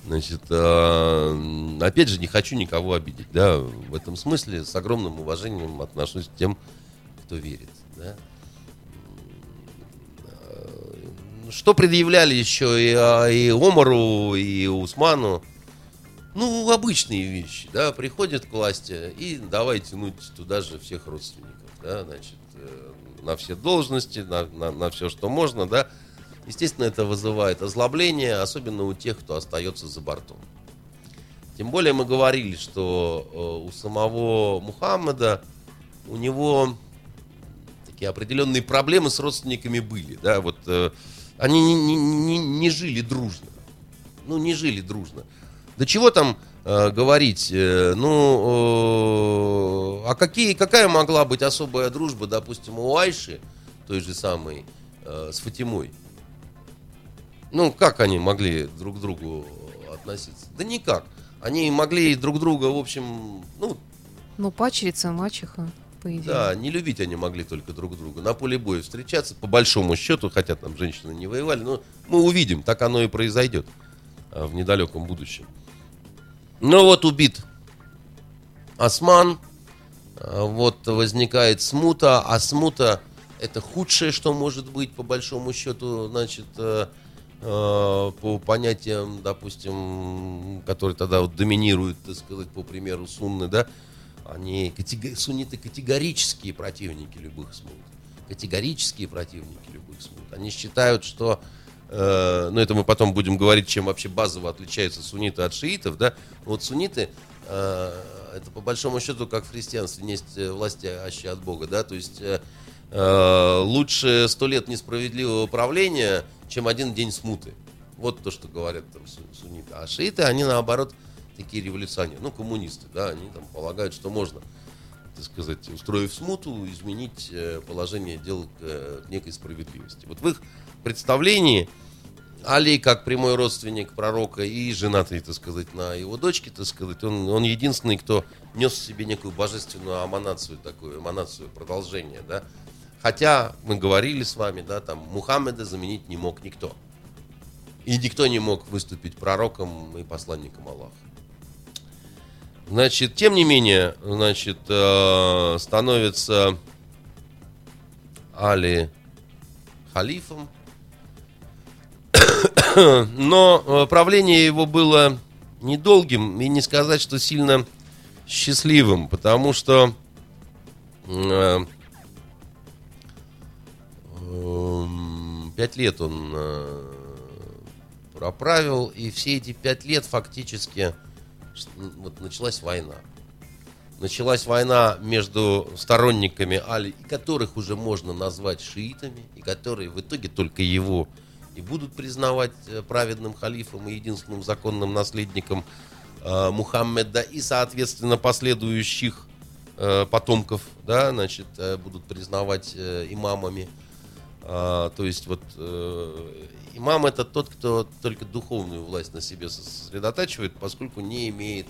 Значит, э, опять же, не хочу никого обидеть, да, в этом смысле с огромным уважением отношусь к тем, кто верит, да. Э, Что предъявляли еще и, а, и Омару, и Усману? Ну, обычные вещи, да, приходят к власти и давай тянуть туда же всех родственников, да, значит, э, на все должности, на, на, на все, что можно, да. Естественно, это вызывает озлобление, особенно у тех, кто остается за бортом. Тем более мы говорили, что э, у самого Мухаммеда, у него такие определенные проблемы с родственниками были, да, вот э, они не- не- не жили дружно, ну, не жили дружно. Да чего там э, говорить, э, ну, э, а какие, какая могла быть особая дружба, допустим, у Айши, той же самой, э, с Фатимой? Ну, как они могли друг к другу относиться? Да никак. Они могли друг друга, в общем, ну, Ну, пачерица, мачеха, по идее. да, не любить они могли только друг друга. На поле боя встречаться, по большому счету, хотя там женщины не воевали, но мы увидим, так оно и произойдет а, в недалеком будущем. Ну вот убит Осман, а, вот возникает смута, а смута это худшее, что может быть, по большому счету, значит, э, по понятиям, допустим, которые тогда вот доминируют, так сказать, по примеру сунны, да, они катего- сунниты категорические противники любых смут. Категорические противники любых смут. Они считают, что э, ну это мы потом будем говорить, чем вообще базово отличаются сунниты от шиитов, да. Вот сунниты э, это по большому счету как в христианстве есть э, власти аще от Бога, да, то есть э, э, лучше сто лет несправедливого правления, чем один день смуты. Вот то, что говорят там су- сунниты. А шииты, они наоборот такие революционеры, ну, коммунисты, да, они там полагают, что можно, так сказать, устроив смуту, изменить э, положение дел к, э, к некой справедливости. Вот в их представлении Али, как прямой родственник пророка и женатый, так сказать, на его дочке, так сказать, он, он единственный, кто нес в себе некую божественную аманацию, такую эманацию, продолжение, да. Хотя мы говорили с вами, да, там Мухаммеда заменить не мог никто. И никто не мог выступить пророком и посланником Аллаха. Значит, тем не менее, значит, э, становится Али халифом. Но э, правление его было недолгим и не сказать, что сильно счастливым, потому что э, пять лет он э, проправил, и все эти пять лет фактически вот началась война. Началась война между сторонниками Али, которых уже можно назвать шиитами, и которые в итоге только его и будут признавать э, праведным халифом и единственным законным наследником э, Мухаммеда и, соответственно, последующих э, потомков, да, значит, э, будут признавать э, имамами. А, то есть вот э, имам это тот, кто только духовную власть на себе сосредотачивает, поскольку не имеет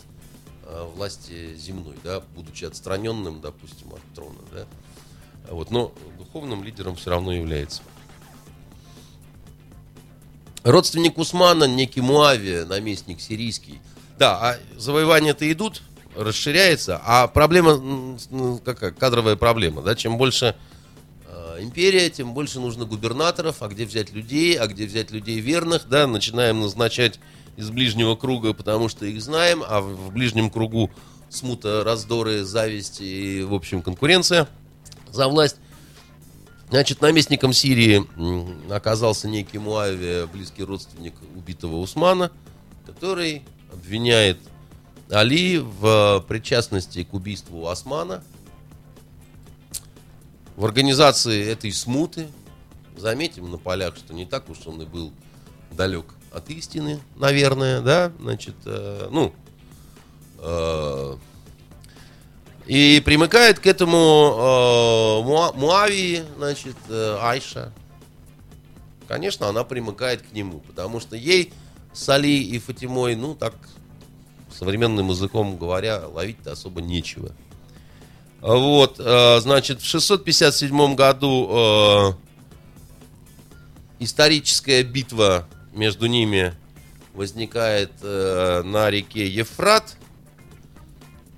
э, власти земной, да, будучи отстраненным, допустим, от трона, да. Вот, но духовным лидером все равно является. Родственник Усмана, некий Муавия, наместник сирийский. Да, а завоевания-то идут, расширяется, а проблема, какая, кадровая проблема, да, чем больше империя, тем больше нужно губернаторов, а где взять людей, а где взять людей верных, да, начинаем назначать из ближнего круга, потому что их знаем, а в ближнем кругу смута, раздоры, зависть и, в общем, конкуренция за власть. Значит, наместником Сирии оказался некий Муавия, близкий родственник убитого Усмана, который обвиняет Али в причастности к убийству Османа, в организации этой смуты. Заметим на полях, что не так уж он и был далек от истины, наверное, да, значит, э, ну, э, и примыкает к этому э, Муа- Муавии, значит, э, Айша. Конечно, она примыкает к нему, потому что ей с Али и Фатимой, ну, так, современным языком говоря, ловить-то особо нечего. Вот, э, значит, в 657 году э, историческая битва между ними возникает э, на реке Ефрат.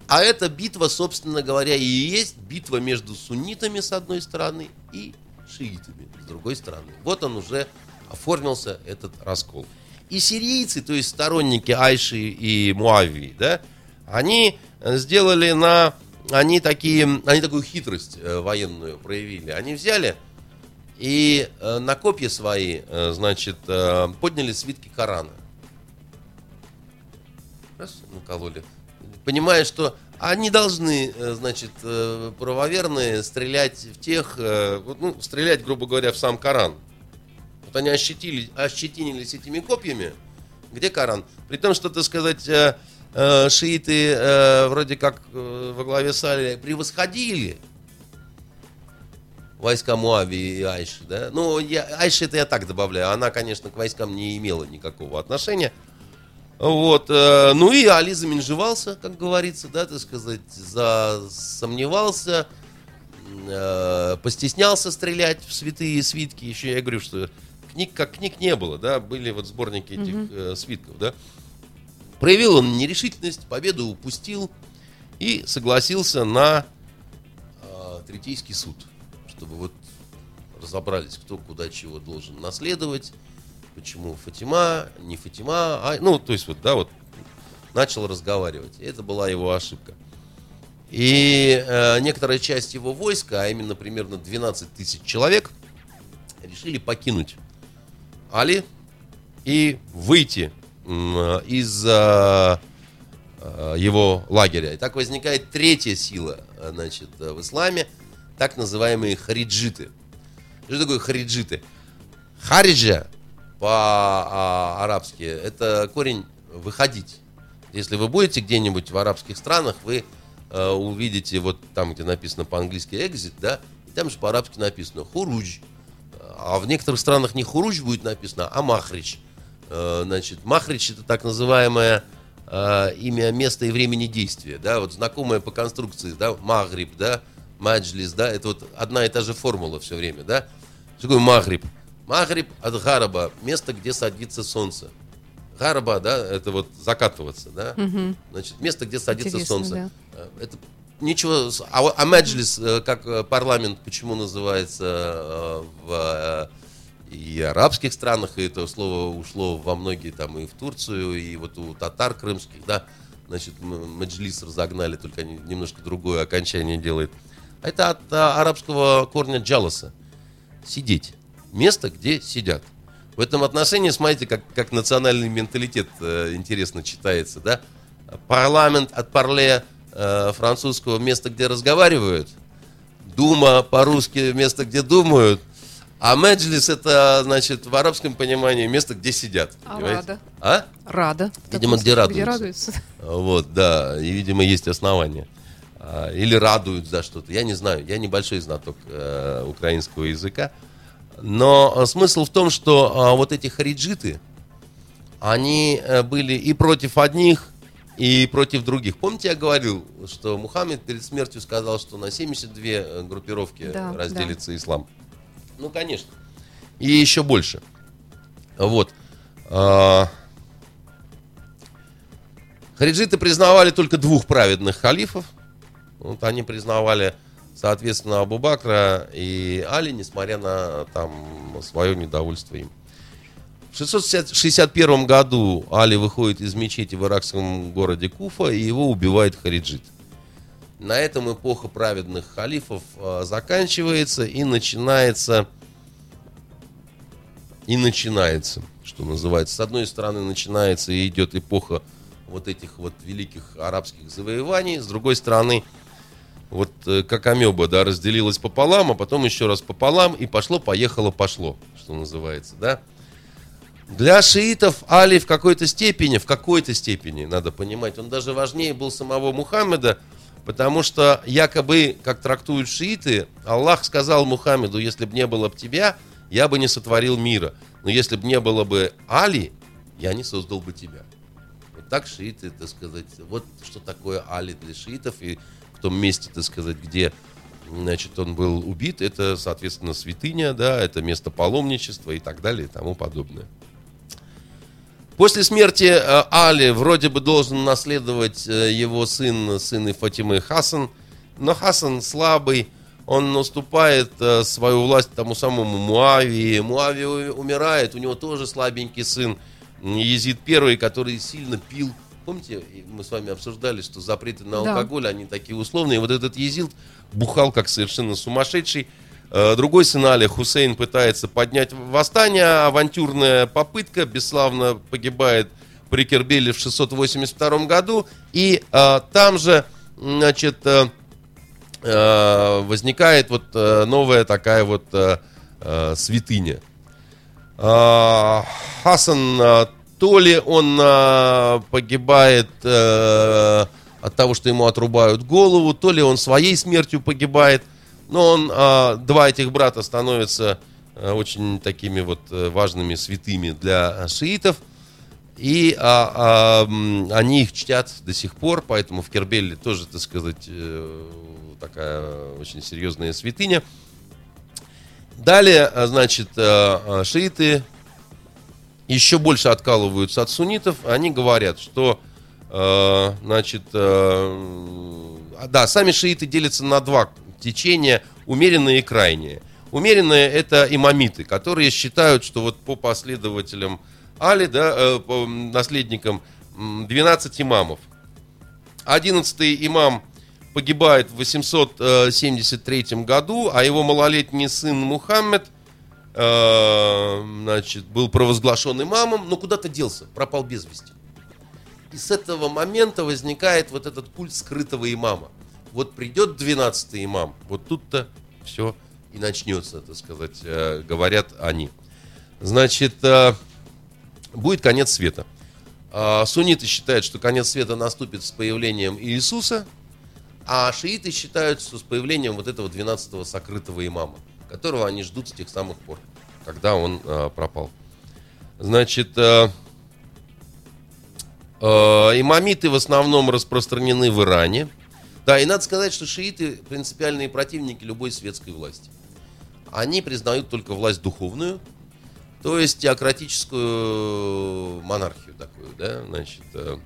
А эта битва, собственно говоря, и есть битва между суннитами с одной стороны и шиитами с другой стороны. Вот он уже оформился, этот раскол. И сирийцы, то есть сторонники Айши и Муавии, да, они сделали на... Они, такие, они такую хитрость э, военную проявили. Они взяли и э, на копья свои, э, значит, подняли свитки Корана. Раз, накололи. Понимая, что они должны, значит, правоверные стрелять в тех, ну, стрелять, грубо говоря, в сам Коран. Вот они ощетили, ощетинились этими копьями. Где Коран? При том, что, так сказать, э, э, шииты э, вроде как э, во главе с Али превосходили войска Муави и Айши, да? Ну, я, Айши это я так добавляю. Она, конечно, к войскам не имела никакого отношения. Вот, э, ну и Али заменжевался, как говорится, да, так сказать, засомневался, э, постеснялся стрелять в святые свитки. Еще я говорю, что книг как книг не было, да, были вот сборники этих э, свитков, да. Проявил он нерешительность, победу упустил и согласился на э, Третейский суд чтобы вот разобрались, кто куда чего должен наследовать, почему Фатима, не Фатима, а, ну, то есть вот, да, вот начал разговаривать. Это была его ошибка. И э, некоторая часть его войска, а именно примерно 12 тысяч человек, решили покинуть Али и выйти из э, его лагеря. И так возникает третья сила значит, в исламе – так называемые хариджиты. Что такое хариджиты? Хариджа по-арабски это корень выходить. Если вы будете где-нибудь в арабских странах, вы э, увидите вот там, где написано по-английски exit, да, и там же по-арабски написано хуруджь. А в некоторых странах не хуруджь будет написано, а махрич. Э, значит, махрич это так называемое э, имя места и времени действия, да, вот знакомое по конструкции, да, магриб, да, маджлис, да, это вот одна и та же формула все время, да. Что такое магриб? Магриб от гараба, место, где садится солнце. Гараба, да, это вот закатываться, да. Угу. Значит, место, где садится Интересно, солнце. Да. Э, это ничего. А, а маджлис, как парламент, почему называется в и арабских странах, и это слово ушло во многие там и в Турцию, и вот у татар крымских, да, значит, маджлис разогнали, только они немножко другое окончание делает. Это от а, арабского корня джаласа. Сидеть. Место, где сидят. В этом отношении, смотрите, как, как национальный менталитет э, интересно читается, да? Парламент от парле э, французского место, где разговаривают. Дума по-русски место, где думают. А меджлис это, значит, в арабском понимании место, где сидят. А понимаете? рада? А? Рада. Видимо, где радуются. Где радуются. Вот, да. И, видимо, есть основания. А, или радуют за что-то. Я не знаю, я небольшой знаток э, украинского языка. Но э, смысл в том, что э, вот эти хариджиты, они э, были и против одних, и против других. Помните, я говорил, что Мухаммед перед смертью сказал, что на 72 э, группировки да, разделится да. ислам? Ну, конечно. И еще больше. Вот. А, хариджиты признавали только двух праведных халифов – вот они признавали, соответственно, Абу Бакра и Али, несмотря на там, свое недовольство им. В 661 году Али выходит из мечети в иракском городе Куфа, и его убивает Хариджит. На этом эпоха праведных халифов а, заканчивается и начинается и начинается, что называется. С одной стороны, начинается и идет эпоха вот этих вот великих арабских завоеваний, с другой стороны, вот э, как амеба, да, разделилась пополам, а потом еще раз пополам, и пошло, поехало, пошло, что называется, да. Для шиитов Али в какой-то степени, в какой-то степени, надо понимать, он даже важнее был самого Мухаммеда, потому что якобы, как трактуют шииты, Аллах сказал Мухаммеду, если бы не было бы тебя, я бы не сотворил мира. Но если бы не было бы Али, я не создал бы тебя. Вот так шииты, так сказать, вот что такое Али для шиитов, и в том месте, так сказать, где значит, он был убит, это, соответственно, святыня, да, это место паломничества и так далее и тому подобное. После смерти э, Али вроде бы должен наследовать э, его сын, сын Фатимы Хасан, но Хасан слабый, он наступает э, свою власть тому самому Муавии. Муавия умирает, у него тоже слабенький сын Езид первый, который сильно пил. Помните, мы с вами обсуждали, что запреты на Да. алкоголь, они такие условные. Вот этот Езид бухал как совершенно сумасшедший. Э, Другой сын Али, Хусейн, пытается поднять восстание. Авантюрная попытка бесславно погибает при Кербеле в 682 году. И э, там же, значит, э, э, возникает вот э, новая такая вот э, э, святыня. А, Хасан, то ли он а, погибает э, от того, что ему отрубают голову, то ли он своей смертью погибает. Но он, а, два этих брата становятся а, очень такими вот э, важными святыми для шиитов. И а, а, они их чтят до сих пор, поэтому в Кербеле тоже, так сказать, э, такая очень серьезная святыня. Далее, значит, э, шииты еще больше откалываются от суннитов. Они говорят, что, э, значит, э, да, сами шииты делятся на два течения, умеренные и крайние. Умеренные это имамиты, которые считают, что вот по последователям Али, да, э, по наследникам м, 12 имамов. 11 имам погибает в 873 году, а его малолетний сын Мухаммед э, значит, был провозглашен имамом, но куда-то делся, пропал без вести. И с этого момента возникает вот этот культ скрытого имама. Вот придет 12 имам, вот тут-то все и начнется, так сказать, э, говорят они. Значит, э, будет конец света. А, Сунниты считают, что конец света наступит с появлением Иисуса, а шииты считают, что с появлением вот этого 12-го сокрытого имама, которого они ждут с тех самых пор, когда он э, пропал. Значит, имамиты в основном распространены в Иране. Да, и надо сказать, что шииты принципиальные противники любой светской власти. Они признают только власть духовную, то есть теократическую монархию такую, да, значит, э,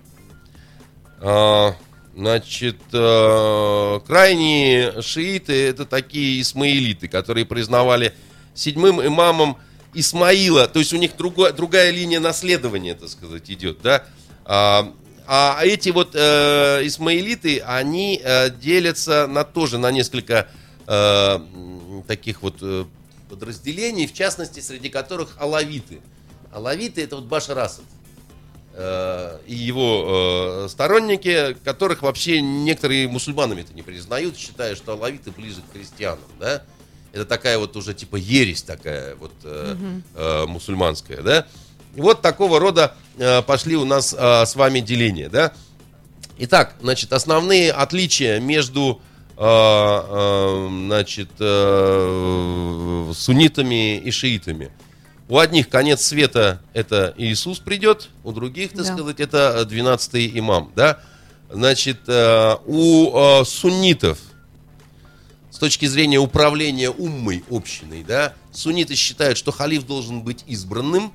а, значит, э, крайние шииты это такие исмаилиты, которые признавали седьмым имамом Исмаила, то есть у них другая, другая линия наследования, так сказать, идет, да, а, а эти вот э, исмаилиты, они э, делятся на тоже на несколько э, таких вот э, подразделений, в частности, среди которых алавиты. Алавиты это вот Башар Асад э, и его э, сторонники, которых вообще некоторые мусульманами это не признают, считая, что алавиты ближе к христианам, да? Это такая вот уже типа ересь такая вот э, э, мусульманская, да? И вот такого рода пошли у нас э, с вами деления, да? Итак, значит, основные отличия между э, э, значит, э, суннитами и шиитами. У одних конец света это Иисус придет, у других, так Да. сказать, это 12 имам, да? Значит, э, у э, суннитов с точки зрения управления уммой общиной, да, сунниты считают, что халиф должен быть избранным,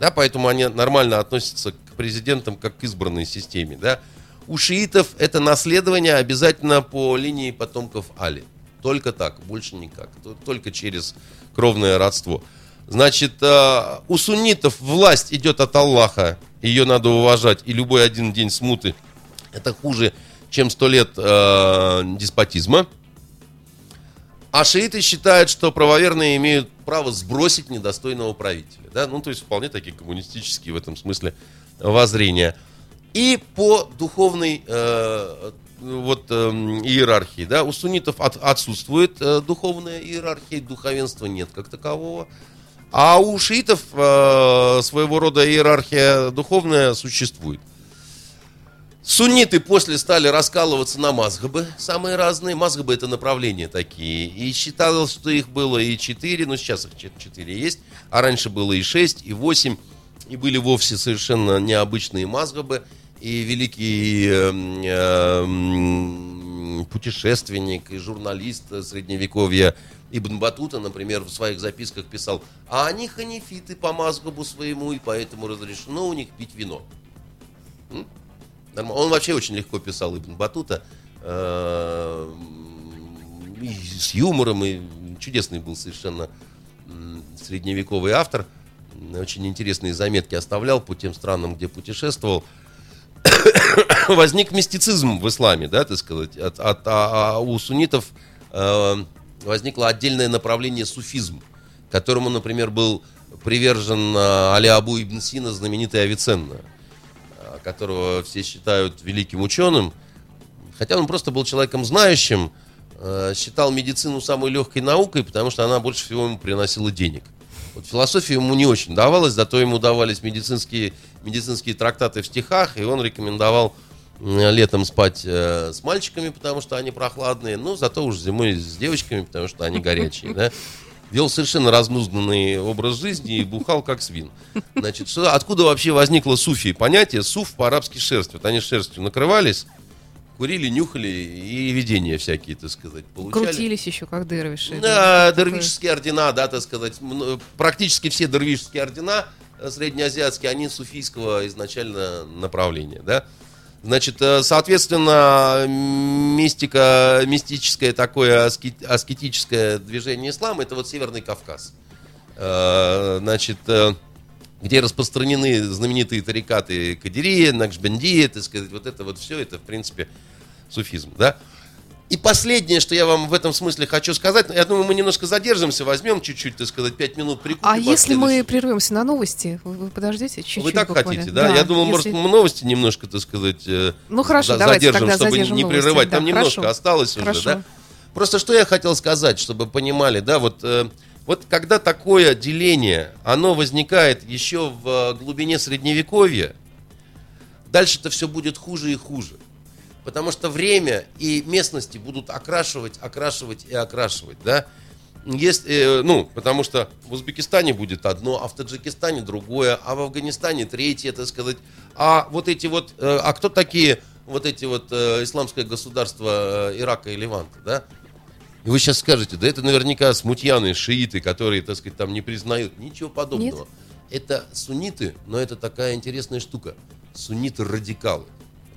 да, поэтому они нормально относятся к президентам как к избранной системе, да. У шиитов это наследование обязательно по линии потомков Али. Только так, больше никак. То- Только через кровное родство. Значит, э, у суннитов власть идет от Аллаха, ее надо уважать, и любой один день смуты это хуже, чем сто лет э, деспотизма. А шииты считают, что правоверные имеют право сбросить недостойного правителя. Да? Ну, то есть вполне такие коммунистические в этом смысле воззрения. И по духовной э, вот, эм, иерархии. Да? У суннитов от- отсутствует э, духовная иерархия, духовенства нет как такового. А у шиитов э, своего рода иерархия духовная существует. Сунниты после стали раскалываться на мазгабы, самые разные. Мазгабы это направления такие. И считалось, что их было и 4, но сейчас их чет- 4 есть. А раньше было и 6, и 8. и были вовсе совершенно необычные мазгабы, и великий э, э, путешественник, и журналист средневековья Ибн Батута, например, в своих записках писал, а они ханифиты по мазгабу своему, и поэтому разрешено у них пить вино. Он вообще очень легко писал Ибн Батута, э, и с юмором, и чудесный был совершенно средневековый автор. Очень интересные заметки оставлял по тем странам, где путешествовал. Возник мистицизм в исламе, да, так сказать. От, от- а- а у суннитов э, возникло отдельное направление суфизм, которому, например, был привержен э, Али Абу Ибн Сина, знаменитый Авиценна, которого все считают великим ученым, хотя он просто был человеком знающим, э, считал медицину самой легкой наукой, потому что она больше всего ему приносила денег. Вот философия ему не очень давалась, зато ему давались медицинские, медицинские трактаты в стихах, и он рекомендовал м, летом спать э, с мальчиками, потому что они прохладные, ну, зато уж зимой с девочками, потому что они горячие, да. Вел совершенно разнузданный образ жизни и бухал как свин. Значит, что, откуда вообще возникло суфи? Понятие суф по-арабски шерсть. Вот они шерстью накрывались, курили, нюхали и видения всякие, так сказать, получали. Крутились еще, как дервиши. Да, Такое- дервишеские ордена, да, так сказать. Практически все дервишеские ордена э, среднеазиатские, они суфийского изначально направления, да. Значит, э, соответственно, мистика, мистическое такое аскет- аскетическое движение ислама, это вот Северный Кавказ. Э, Значит, э, где распространены знаменитые тарикаты Кадирия, Накшбендия, так сказать, вот это вот все, это, в принципе, суфизм, да. И последнее, что я вам в этом смысле хочу сказать, я думаю, мы немножко задержимся, возьмем чуть-чуть, так сказать, пять минут прикупим. А если мы прервемся на новости, вы, вы подождите чуть-чуть Вы так буквально. хотите, да? Я думал, если- может, мы новости немножко, так сказать, э, Ну, хорошо, за- давайте задержим, тогда чтобы задержим не новости. прерывать. Да, Там немножко хорошо. осталось уже, Хорошо. да? Просто что я хотел сказать, чтобы понимали, да, вот, э, вот когда такое деление, оно возникает еще в э, глубине средневековья, дальше-то все будет хуже и хуже. Потому что время и местности будут окрашивать, окрашивать и окрашивать, да. Есть, э, ну, потому что в Узбекистане будет одно, а в Таджикистане другое, а в Афганистане третье, так сказать. А вот эти вот, э, а кто такие вот эти вот э, исламское государство э, Ирака и Ливанта, да? И вы сейчас скажете, да это наверняка смутьяны, шииты, которые, так сказать, там не признают. Ничего подобного. Это сунниты, но это такая интересная штука. Сунниты-радикалы.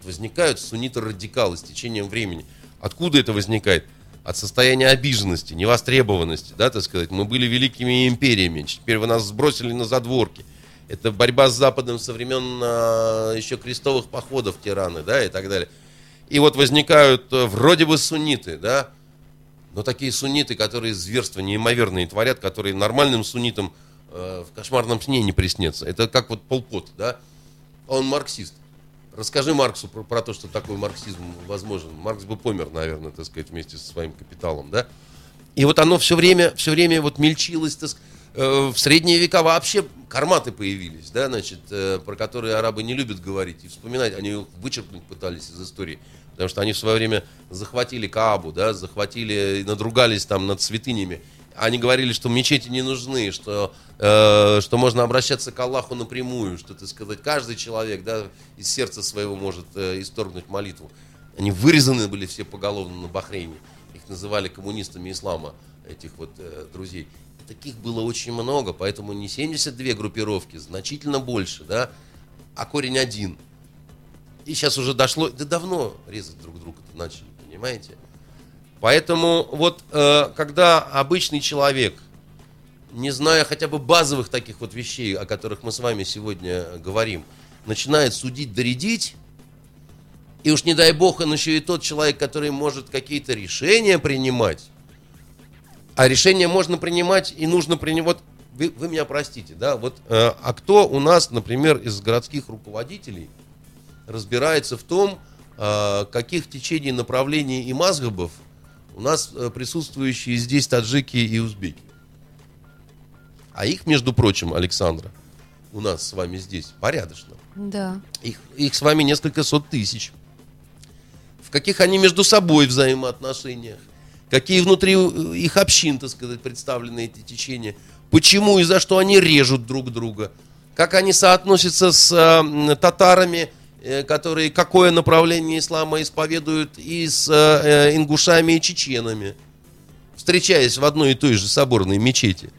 Возникают сунниты-радикалы с течением времени. Откуда это возникает? От состояния обиженности, невостребованности, да, так сказать. Мы были великими империями, теперь вы нас сбросили на задворки. Это борьба с Западом со времен а, еще крестовых походов тираны, да, и так далее. И вот возникают э, вроде бы сунниты, да, но такие сунниты, которые зверства неимоверные творят, которые нормальным суннитам э, в кошмарном сне не приснятся. Это как вот Полпот, да? Он марксист. Расскажи Марксу про, про то, что такой марксизм возможен. Маркс бы помер, наверное, так сказать, вместе со своим капиталом, да? И вот оно все время, все время вот мельчилось, так сказать. Э, В средние века вообще карматы появились, да, значит, э, про которые арабы не любят говорить и вспоминать, они их вычеркнуть пытались из истории, потому что они в свое время захватили Каабу, да, захватили и надругались там над святынями. Они говорили, что мечети не нужны, что, э, что можно обращаться к Аллаху напрямую, что, так сказать, каждый человек, да, из сердца своего может э, исторгнуть молитву. Они вырезаны были все поголовно на Бахрейне. Их называли коммунистами ислама, этих вот э, друзей. И таких было очень много, поэтому не 72 группировки, значительно больше, да, а корень один. И сейчас уже дошло, да давно резать друг друга начали, понимаете? Поэтому вот э, когда обычный человек, не зная хотя бы базовых таких вот вещей, о которых мы с вами сегодня говорим, начинает судить, доредить, и уж не дай бог, он еще и тот человек, который может какие-то решения принимать, а решения можно принимать и нужно принимать. Вот вы, вы меня простите, да? Вот, э, а кто у нас, например, из городских руководителей разбирается в том, э, каких течений направлений и мазгабов у нас э, присутствующие здесь таджики и узбеки. А их, между прочим, Александра, у нас с вами здесь порядочно. Да. Их, их с вами несколько сот тысяч. В каких они между собой взаимоотношениях, какие внутри э, их общин, так сказать, представлены эти течения, почему и за что они режут друг друга. как они соотносятся с э, татарами, которые какое направление ислама исповедуют, и с э, ингушами и чеченами, встречаясь в одной и той же соборной мечети.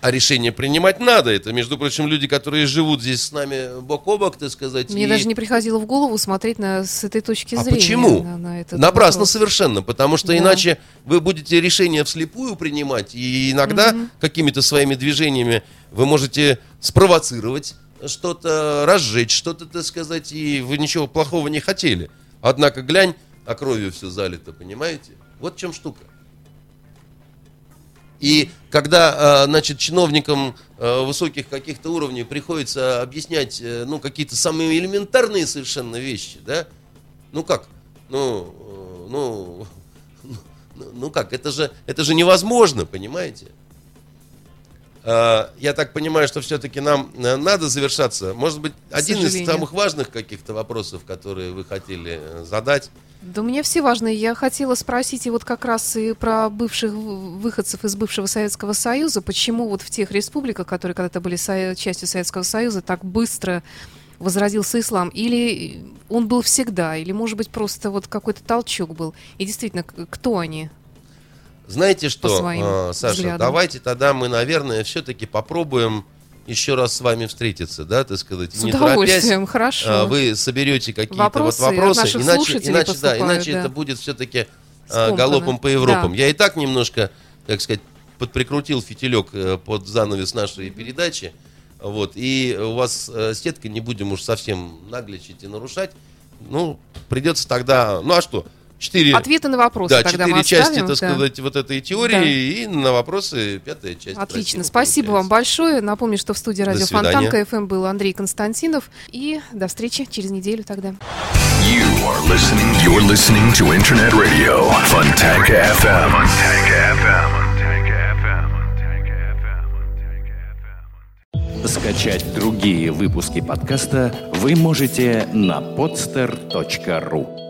А решение принимать надо. Это, между прочим, люди, которые живут здесь с нами бок о бок, так сказать. Мне и... даже не приходило в голову смотреть на, с этой точки а зрения. почему? На, на этот Напрасно вопрос. совершенно, потому что Да. иначе вы будете решения вслепую принимать, и иногда Мгм. какими-то своими движениями вы можете спровоцировать что-то, разжечь что-то, так сказать, и вы ничего плохого не хотели. Однако глянь, а кровью все залито, понимаете? Вот в чем штука. И когда, э, значит, чиновникам э, высоких каких-то уровней приходится объяснять, э, ну, какие-то самые элементарные совершенно вещи, да, ну как, ну, э, ну, ну, ну как, это же, это же невозможно, понимаете? Э, Я так понимаю, что все-таки нам э, надо завершаться. Может быть, один из самых важных каких-то вопросов, которые вы хотели э, задать. Да у меня все важные. Я хотела спросить и вот как раз и про бывших выходцев из бывшего Советского Союза. Почему вот в тех республиках, которые когда-то были со- частью Советского Союза, так быстро возродился ислам? Или он был всегда? Или, может быть, просто вот какой-то толчок был? И действительно, кто они? Знаете что, э, Саша, взглядам. давайте тогда мы, наверное, все-таки попробуем еще раз с вами встретиться, да, так сказать, С не торопясь. удовольствием, хорошо. а, Вы соберете какие-то Вопросы вот от вопросы, иначе, иначе, да, иначе да. это будет все-таки Скомканно. галопом по Европам. Да. Я и так немножко, так сказать, подприкрутил фитилек э, под занавес нашей передачи. Вот, и у вас э, сетка не будем уж совсем нагличить и нарушать. Ну, придется тогда. Ну а что? Четыре. Ответы на вопросы Да, тогда четыре мы части, так да. сказать, вот этой теории, Да. и на вопросы пятая часть. Отлично, спасибо вам получается. большое. Напомню, что в студии радио. Фонтанка ФМ был Андрей Константинов. И до встречи через неделю тогда. You are listening. You're listening to Internet Radio Funtank FM. FM. FM. FM. FM. Скачать другие выпуски подкаста вы можете на podster.ru.